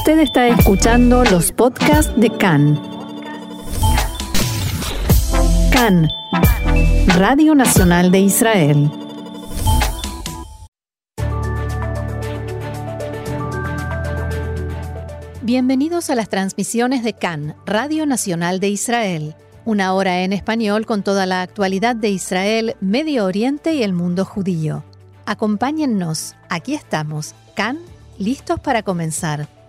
Usted está escuchando los podcasts de CAN. CAN, Radio Nacional de Israel. Bienvenidos a las transmisiones de CAN, Radio Nacional de Israel. Una hora en español con toda la actualidad de Israel, Medio Oriente y el mundo judío. Acompáñennos, aquí estamos, CAN, listos para comenzar.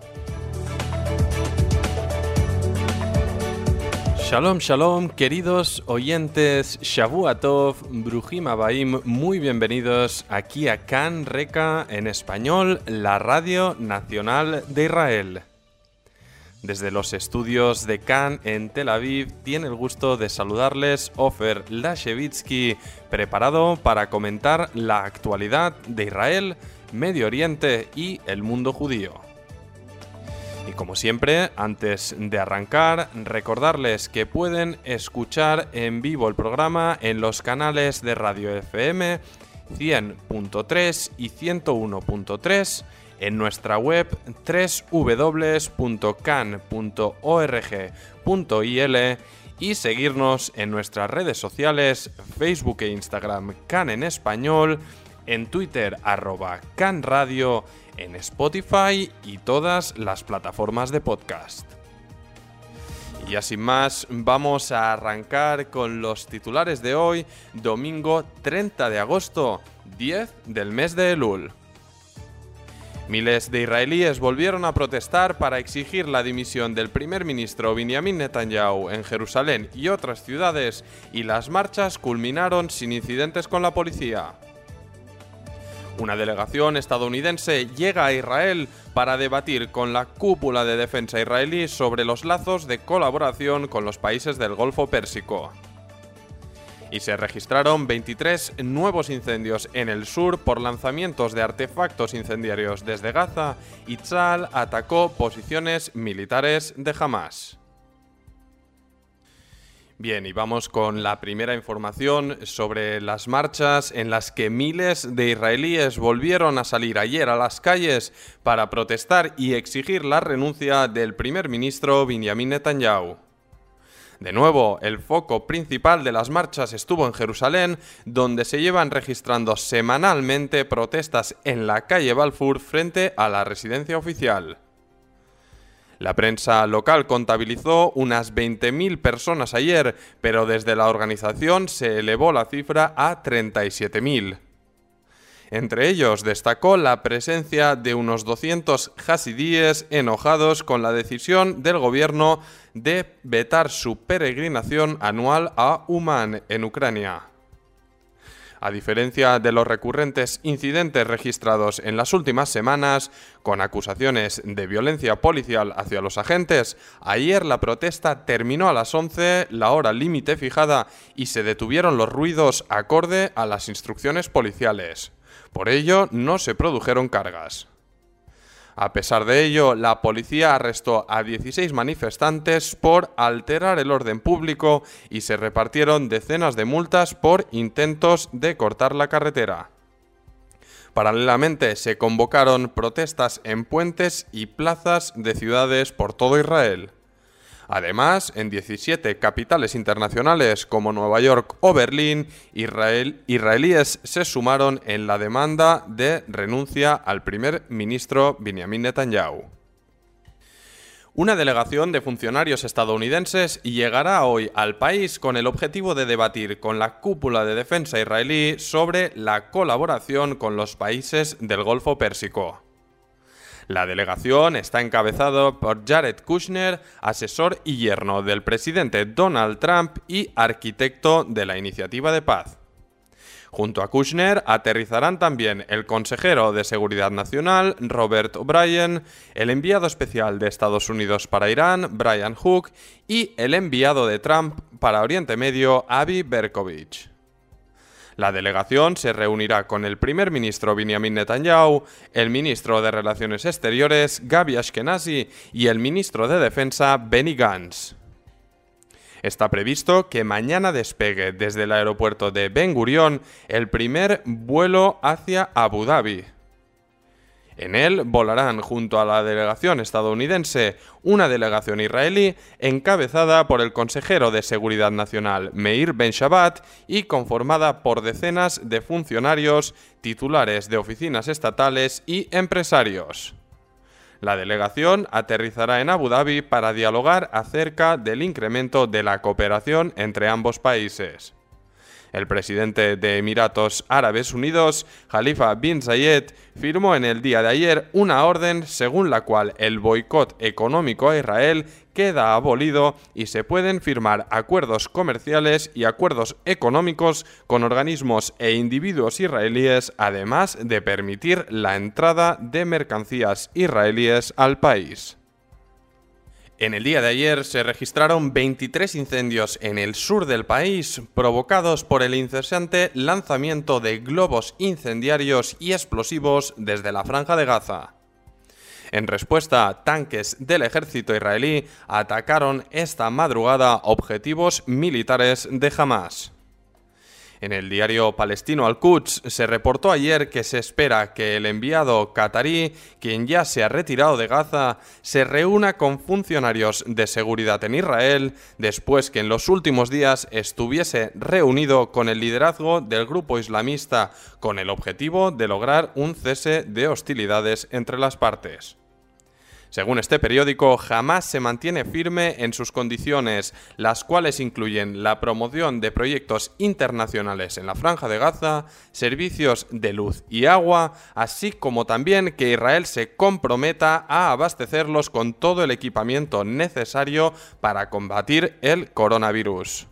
Shalom, shalom, queridos oyentes, Shavuatov, Brujim Abaim, muy bienvenidos aquí a CAN Reca en español, la Radio Nacional de Israel. Desde los estudios de Cannes en Tel Aviv tiene el gusto de saludarles Ofer Lashevitsky, preparado para comentar la actualidad de Israel, Medio Oriente y el mundo judío. Y como siempre, antes de arrancar, recordarles que pueden escuchar en vivo el programa en los canales de Radio FM 100.3 y 101.3 en nuestra web www.can.org.il y seguirnos en nuestras redes sociales Facebook e Instagram Can en español, en Twitter arroba Can Radio, en Spotify y todas las plataformas de podcast. Y así más, vamos a arrancar con los titulares de hoy, domingo 30 de agosto, 10 del mes de Elul. Miles de israelíes volvieron a protestar para exigir la dimisión del primer ministro Benjamin Netanyahu en Jerusalén y otras ciudades, y las marchas culminaron sin incidentes con la policía. Una delegación estadounidense llega a Israel para debatir con la cúpula de defensa israelí sobre los lazos de colaboración con los países del Golfo Pérsico y se registraron 23 nuevos incendios en el sur por lanzamientos de artefactos incendiarios desde Gaza y Tzal atacó posiciones militares de Hamas. Bien, y vamos con la primera información sobre las marchas en las que miles de israelíes volvieron a salir ayer a las calles para protestar y exigir la renuncia del primer ministro Benjamin Netanyahu. De nuevo, el foco principal de las marchas estuvo en Jerusalén, donde se llevan registrando semanalmente protestas en la calle Balfour frente a la residencia oficial. La prensa local contabilizó unas 20.000 personas ayer, pero desde la organización se elevó la cifra a 37.000. Entre ellos destacó la presencia de unos 200 hasidíes enojados con la decisión del gobierno de vetar su peregrinación anual a Uman, en Ucrania. A diferencia de los recurrentes incidentes registrados en las últimas semanas, con acusaciones de violencia policial hacia los agentes, ayer la protesta terminó a las 11, la hora límite fijada, y se detuvieron los ruidos acorde a las instrucciones policiales. Por ello, no se produjeron cargas. A pesar de ello, la policía arrestó a 16 manifestantes por alterar el orden público y se repartieron decenas de multas por intentos de cortar la carretera. Paralelamente se convocaron protestas en puentes y plazas de ciudades por todo Israel. Además, en 17 capitales internacionales como Nueva York o Berlín, israelíes se sumaron en la demanda de renuncia al primer ministro Benjamin Netanyahu. Una delegación de funcionarios estadounidenses llegará hoy al país con el objetivo de debatir con la cúpula de defensa israelí sobre la colaboración con los países del Golfo Pérsico. La delegación está encabezada por Jared Kushner, asesor y yerno del presidente Donald Trump y arquitecto de la iniciativa de paz. Junto a Kushner aterrizarán también el consejero de Seguridad Nacional, Robert O'Brien, el enviado especial de Estados Unidos para Irán, Brian Hook, y el enviado de Trump para Oriente Medio, Avi Berkovich. La delegación se reunirá con el primer ministro Benjamin Netanyahu, el ministro de Relaciones Exteriores Gaby Ashkenazi y el ministro de Defensa Benny Gantz. Está previsto que mañana despegue desde el aeropuerto de Ben Gurion el primer vuelo hacia Abu Dhabi. En él volarán junto a la delegación estadounidense una delegación israelí encabezada por el consejero de Seguridad Nacional Meir Ben Shabbat y conformada por decenas de funcionarios, titulares de oficinas estatales y empresarios. La delegación aterrizará en Abu Dhabi para dialogar acerca del incremento de la cooperación entre ambos países. El presidente de Emiratos Árabes Unidos, Khalifa bin Zayed, firmó en el día de ayer una orden según la cual el boicot económico a Israel queda abolido y se pueden firmar acuerdos comerciales y acuerdos económicos con organismos e individuos israelíes, además de permitir la entrada de mercancías israelíes al país. En el día de ayer se registraron 23 incendios en el sur del país provocados por el incesante lanzamiento de globos incendiarios y explosivos desde la franja de Gaza. En respuesta, tanques del ejército israelí atacaron esta madrugada objetivos militares de Hamas. En el diario palestino Al-Quds se reportó ayer que se espera que el enviado qatarí, quien ya se ha retirado de Gaza, se reúna con funcionarios de seguridad en Israel después que en los últimos días estuviese reunido con el liderazgo del grupo islamista con el objetivo de lograr un cese de hostilidades entre las partes. Según este periódico, jamás se mantiene firme en sus condiciones, las cuales incluyen la promoción de proyectos internacionales en la franja de Gaza, servicios de luz y agua, así como también que Israel se comprometa a abastecerlos con todo el equipamiento necesario para combatir el coronavirus.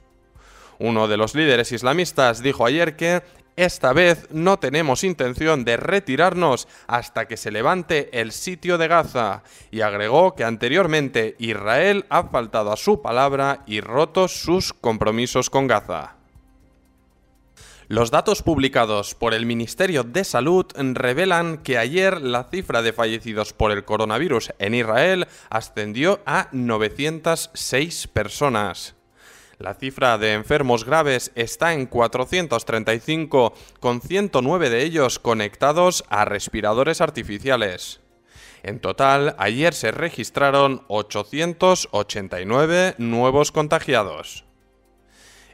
Uno de los líderes islamistas dijo ayer que esta vez no tenemos intención de retirarnos hasta que se levante el sitio de Gaza y agregó que anteriormente Israel ha faltado a su palabra y roto sus compromisos con Gaza. Los datos publicados por el Ministerio de Salud revelan que ayer la cifra de fallecidos por el coronavirus en Israel ascendió a 906 personas. La cifra de enfermos graves está en 435, con 109 de ellos conectados a respiradores artificiales. En total, ayer se registraron 889 nuevos contagiados.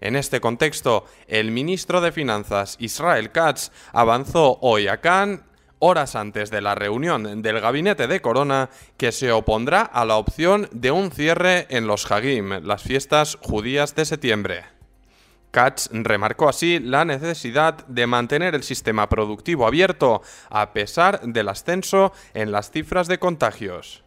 En este contexto, el ministro de Finanzas Israel Katz avanzó hoy a Cannes horas antes de la reunión del gabinete de Corona, que se opondrá a la opción de un cierre en los Hagim, las fiestas judías de septiembre. Katz remarcó así la necesidad de mantener el sistema productivo abierto a pesar del ascenso en las cifras de contagios.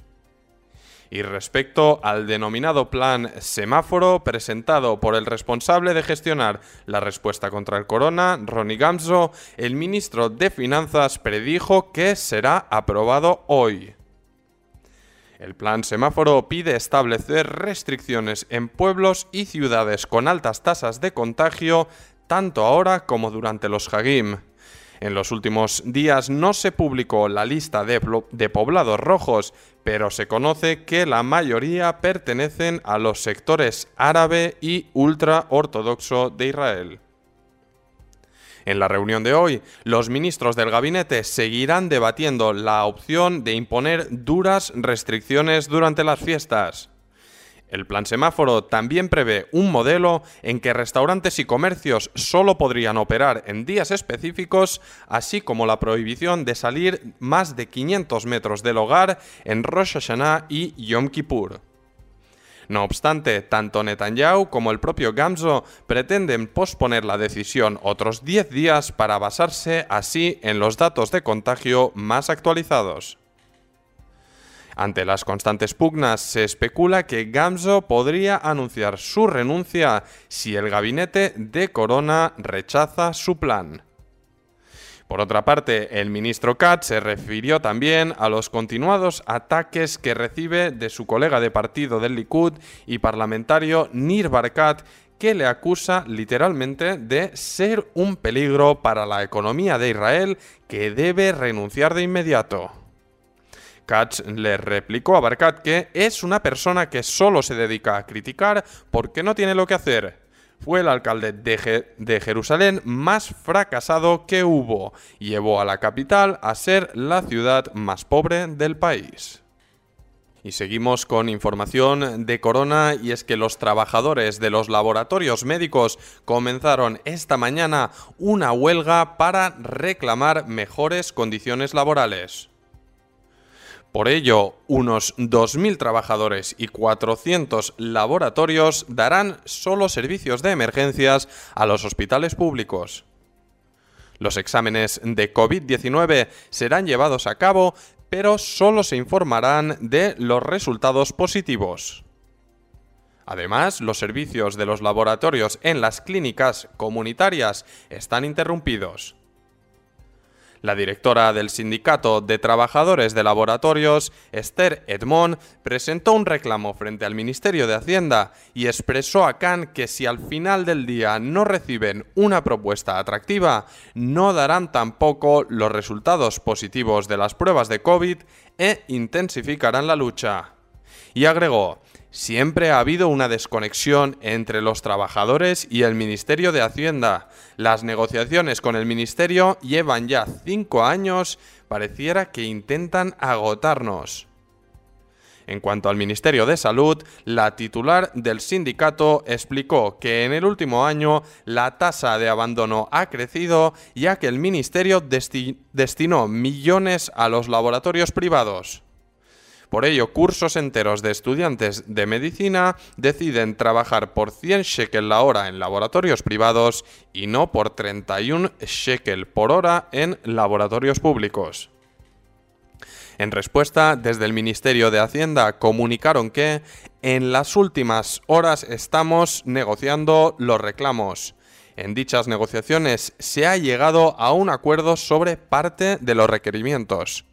Y respecto al denominado plan semáforo presentado por el responsable de gestionar la respuesta contra el corona, Ronnie Gamzo, el ministro de Finanzas predijo que será aprobado hoy. El plan semáforo pide establecer restricciones en pueblos y ciudades con altas tasas de contagio, tanto ahora como durante los Hagim. En los últimos días no se publicó la lista de, poblados rojos, pero se conoce que la mayoría pertenecen a los sectores árabe y ultraortodoxo de Israel. En la reunión de hoy, los ministros del gabinete seguirán debatiendo la opción de imponer duras restricciones durante las fiestas. El plan semáforo también prevé un modelo en que restaurantes y comercios solo podrían operar en días específicos, así como la prohibición de salir más de 500 metros del hogar en Rosh Hashanah y Yom Kippur. No obstante, tanto Netanyahu como el propio Gamzo pretenden posponer la decisión otros 10 días para basarse así en los datos de contagio más actualizados. Ante las constantes pugnas, se especula que Gamzo podría anunciar su renuncia si el gabinete de Corona rechaza su plan. Por otra parte, el ministro Katz se refirió también a los continuados ataques que recibe de su colega de partido del Likud y parlamentario Nir Barkat, que le acusa literalmente de ser un peligro para la economía de Israel que debe renunciar de inmediato. Katz le replicó a Barkat que es una persona que solo se dedica a criticar porque no tiene lo que hacer. fue el alcalde de, Jerusalén más fracasado que hubo llevó a la capital a ser la ciudad más pobre del país. Y seguimos con información de Corona y es que los trabajadores de los laboratorios médicos comenzaron esta mañana una huelga para reclamar mejores condiciones laborales. Por ello, unos 2.000 trabajadores y 400 laboratorios darán solo servicios de emergencias a los hospitales públicos. Los exámenes de COVID-19 serán llevados a cabo pero solo se informarán de los resultados positivos. Además, los servicios de los laboratorios en las clínicas comunitarias están interrumpidos. La directora del Sindicato de Trabajadores de Laboratorios, Esther Edmond, presentó un reclamo frente al Ministerio de Hacienda y expresó a Khan que si al final del día no reciben una propuesta atractiva, no darán tampoco los resultados positivos de las pruebas de COVID e intensificarán la lucha. Y agregó, Siempre ha habido una desconexión entre los trabajadores y el Ministerio de Hacienda. Las negociaciones con el Ministerio llevan ya cinco años, pareciera que intentan agotarnos. En cuanto al Ministerio de Salud, la titular del sindicato explicó que en el último año la tasa de abandono ha crecido ya que el Ministerio destinó millones a los laboratorios privados. Por ello, cursos enteros de estudiantes de medicina deciden trabajar por 100 shekel la hora en laboratorios privados y no por 31 shekel por hora en laboratorios públicos. En respuesta, desde el Ministerio de Hacienda comunicaron que en las últimas horas estamos negociando los reclamos. En dichas negociaciones se ha llegado a un acuerdo sobre parte de los requerimientos.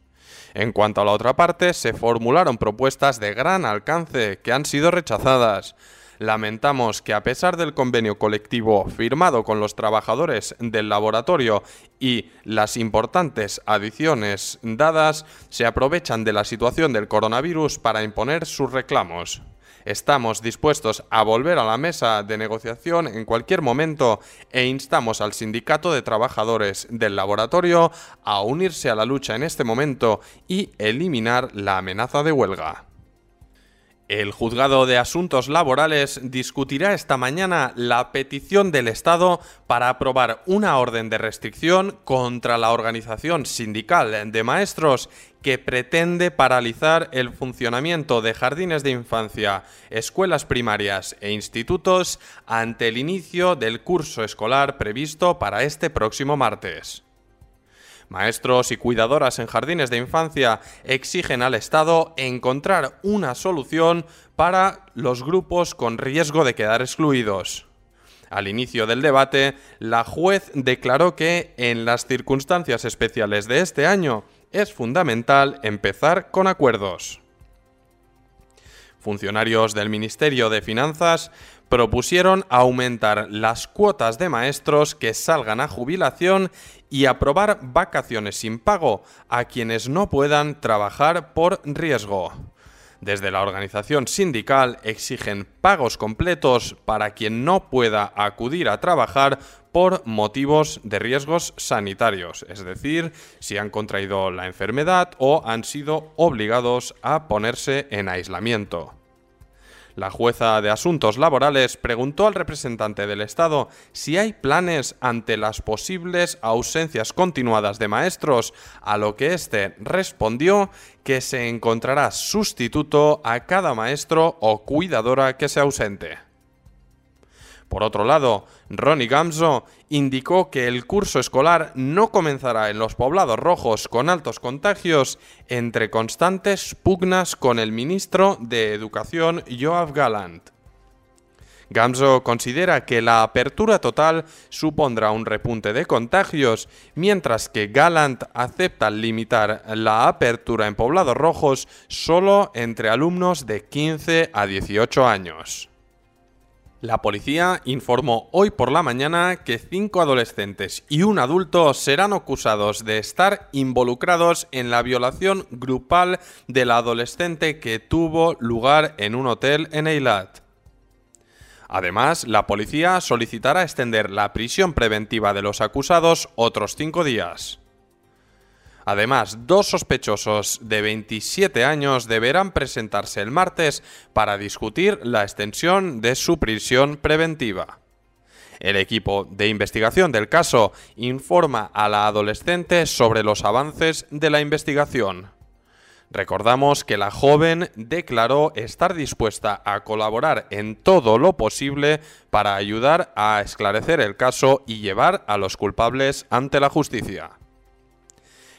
En cuanto a la otra parte, se formularon propuestas de gran alcance que han sido rechazadas. Lamentamos que a pesar del convenio colectivo firmado con los trabajadores del laboratorio y las importantes adiciones dadas, se aprovechan de la situación del coronavirus para imponer sus reclamos. Estamos dispuestos a volver a la mesa de negociación en cualquier momento e instamos al sindicato de trabajadores del laboratorio a unirse a la lucha en este momento y eliminar la amenaza de huelga. El juzgado de asuntos laborales discutirá esta mañana la petición del Estado para aprobar una orden de restricción contra la organización sindical de maestros que pretende paralizar el funcionamiento de jardines de infancia, escuelas primarias e institutos ante el inicio del curso escolar previsto para este próximo martes. Maestros y cuidadoras en jardines de infancia exigen al Estado encontrar una solución para los grupos con riesgo de quedar excluidos. Al inicio del debate, la juez declaró que, en las circunstancias especiales de este año, es fundamental empezar con acuerdos. Funcionarios del Ministerio de Finanzas propusieron aumentar las cuotas de maestros que salgan a jubilación y aprobar vacaciones sin pago a quienes no puedan trabajar por riesgo. Desde la organización sindical exigen pagos completos para quien no pueda acudir a trabajar por motivos de riesgos sanitarios, es decir, si han contraído la enfermedad o han sido obligados a ponerse en aislamiento. La jueza de asuntos laborales preguntó al representante del Estado si hay planes ante las posibles ausencias continuadas de maestros, a lo que éste respondió que se encontrará sustituto a cada maestro o cuidadora que se ausente. Por otro lado, Ronnie Gamzo indicó que el curso escolar no comenzará en los poblados rojos con altos contagios entre constantes pugnas con el ministro de Educación Joab Gallant. Gamzo considera que la apertura total supondrá un repunte de contagios, mientras que Gallant acepta limitar la apertura en poblados rojos solo entre alumnos de 15 a 18 años. La policía informó hoy por la mañana que cinco adolescentes y un adulto serán acusados de estar involucrados en la violación grupal de la adolescente que tuvo lugar en un hotel en Eilat. Además, la policía solicitará extender la prisión preventiva de los acusados otros cinco días. Además, dos sospechosos de 27 años deberán presentarse el martes para discutir la extensión de su prisión preventiva. El equipo de investigación del caso informa a la adolescente sobre los avances de la investigación. Recordamos que la joven declaró estar dispuesta a colaborar en todo lo posible para ayudar a esclarecer el caso y llevar a los culpables ante la justicia.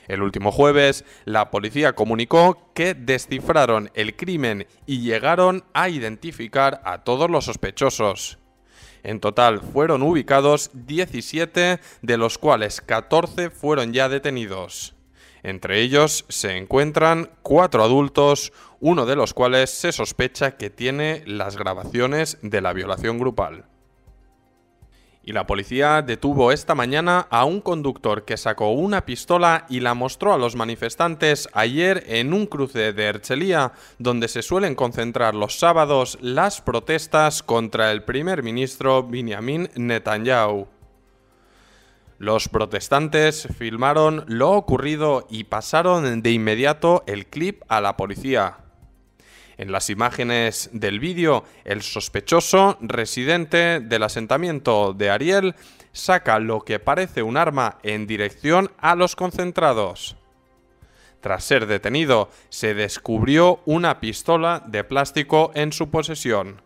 El último jueves, la policía comunicó que descifraron el crimen y llegaron a identificar a todos los sospechosos. En total fueron ubicados 17, de los cuales 14 fueron ya detenidos. Entre ellos se encuentran cuatro adultos, uno de los cuales se sospecha que tiene las grabaciones de la violación grupal. Y la policía detuvo esta mañana a un conductor que sacó una pistola y la mostró a los manifestantes ayer en un cruce de Erchelía, donde se suelen concentrar los sábados las protestas contra el primer ministro Benjamin Netanyahu. Los protestantes filmaron lo ocurrido y pasaron de inmediato el clip a la policía. En las imágenes del vídeo, el sospechoso, residente del asentamiento de Ariel, saca lo que parece un arma en dirección a los concentrados. Tras ser detenido, se descubrió una pistola de plástico en su posesión.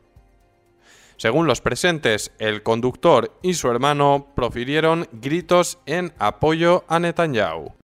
Según los presentes, el conductor y su hermano profirieron gritos en apoyo a Netanyahu.